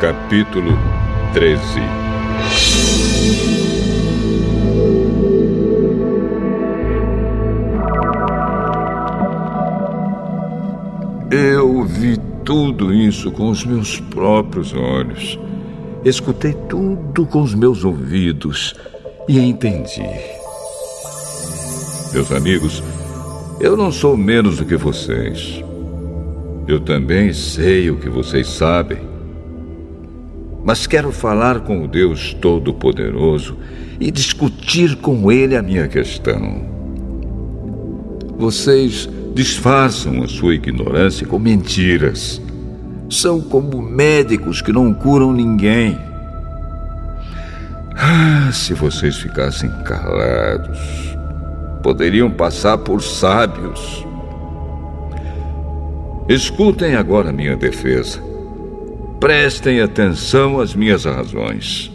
Capítulo 13 Eu vi tudo isso com os meus próprios olhos. Escutei tudo com os meus ouvidos e entendi. Meus amigos, eu não sou menos do que vocês. Eu também sei o que vocês sabem. Mas quero falar com o Deus Todo-Poderoso e discutir com Ele a minha questão. Vocês disfarçam a sua ignorância com mentiras. São como médicos que não curam ninguém. Ah, se vocês ficassem calados, poderiam passar por sábios. Escutem agora minha defesa. Prestem atenção às minhas razões.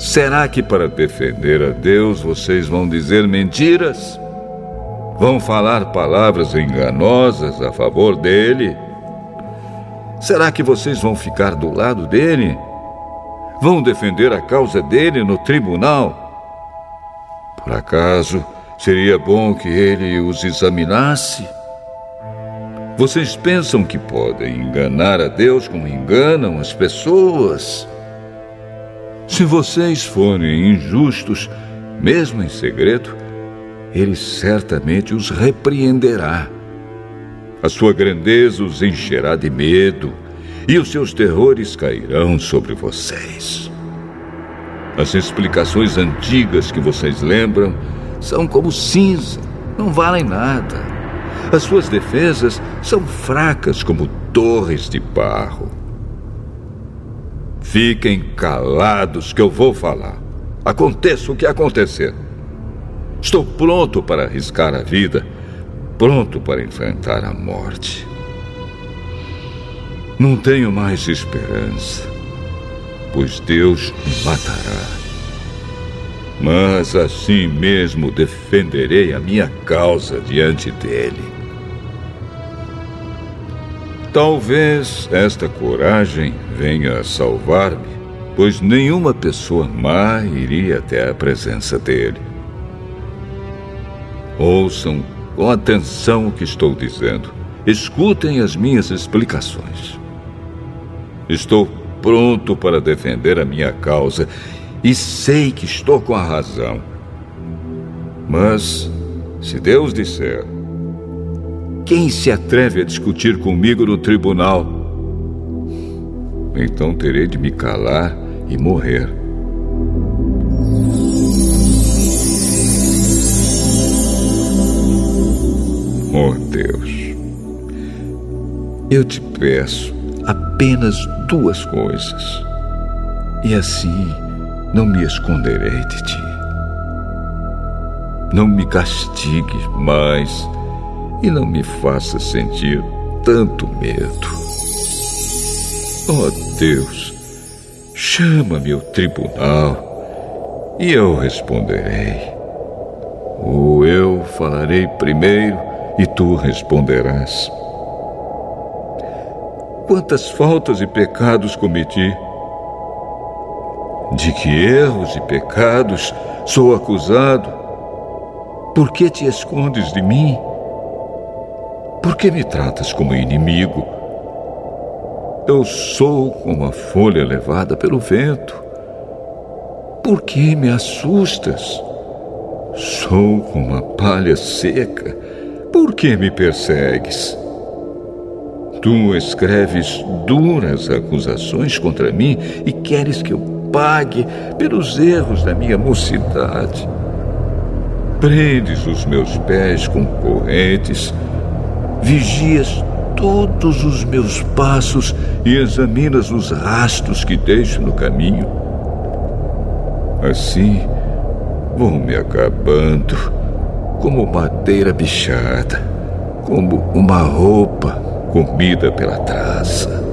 Será que para defender a Deus vocês vão dizer mentiras? Vão falar palavras enganosas a favor dele? Será que vocês vão ficar do lado dele? Vão defender a causa dele no tribunal? Por acaso seria bom que ele os examinasse? Vocês pensam que podem enganar a Deus como enganam as pessoas? Se vocês forem injustos, mesmo em segredo, ele certamente os repreenderá. A sua grandeza os encherá de medo e os seus terrores cairão sobre vocês. As explicações antigas que vocês lembram são como cinza, não valem nada. As suas defesas são fracas como torres de barro. Fiquem calados que eu vou falar. Aconteça o que acontecer. Estou pronto para arriscar a vida, pronto para enfrentar a morte. Não tenho mais esperança pois Deus me matará. Mas assim mesmo defenderei a minha causa diante dele. Talvez esta coragem venha a salvar-me, pois nenhuma pessoa má iria até a presença dele. Ouçam com atenção o que estou dizendo. Escutem as minhas explicações. Estou pronto para defender a minha causa e sei que estou com a razão. Mas, se Deus disser, quem se atreve a discutir comigo no tribunal? Então terei de me calar e morrer. Oh Deus, eu te peço, apenas duas coisas. E assim não me esconderei de ti. Não me castigues mais e não me faça sentir tanto medo. Oh Deus, chama-me ao tribunal e eu responderei. Ou eu falarei primeiro e tu responderás quantas faltas e pecados cometi. De que erros e pecados sou acusado? Por que te escondes de mim? Por que me tratas como inimigo? Eu sou como a folha levada pelo vento. Por que me assustas? Sou como a palha seca. Por que me persegues? Tu escreves duras acusações contra mim e queres que eu pague pelos erros da minha mocidade. Prendes os meus pés com correntes, vigias todos os meus passos e examinas os rastros que deixo no caminho. Assim, vou me acabando como madeira bichada, como uma roupa comida pela traça.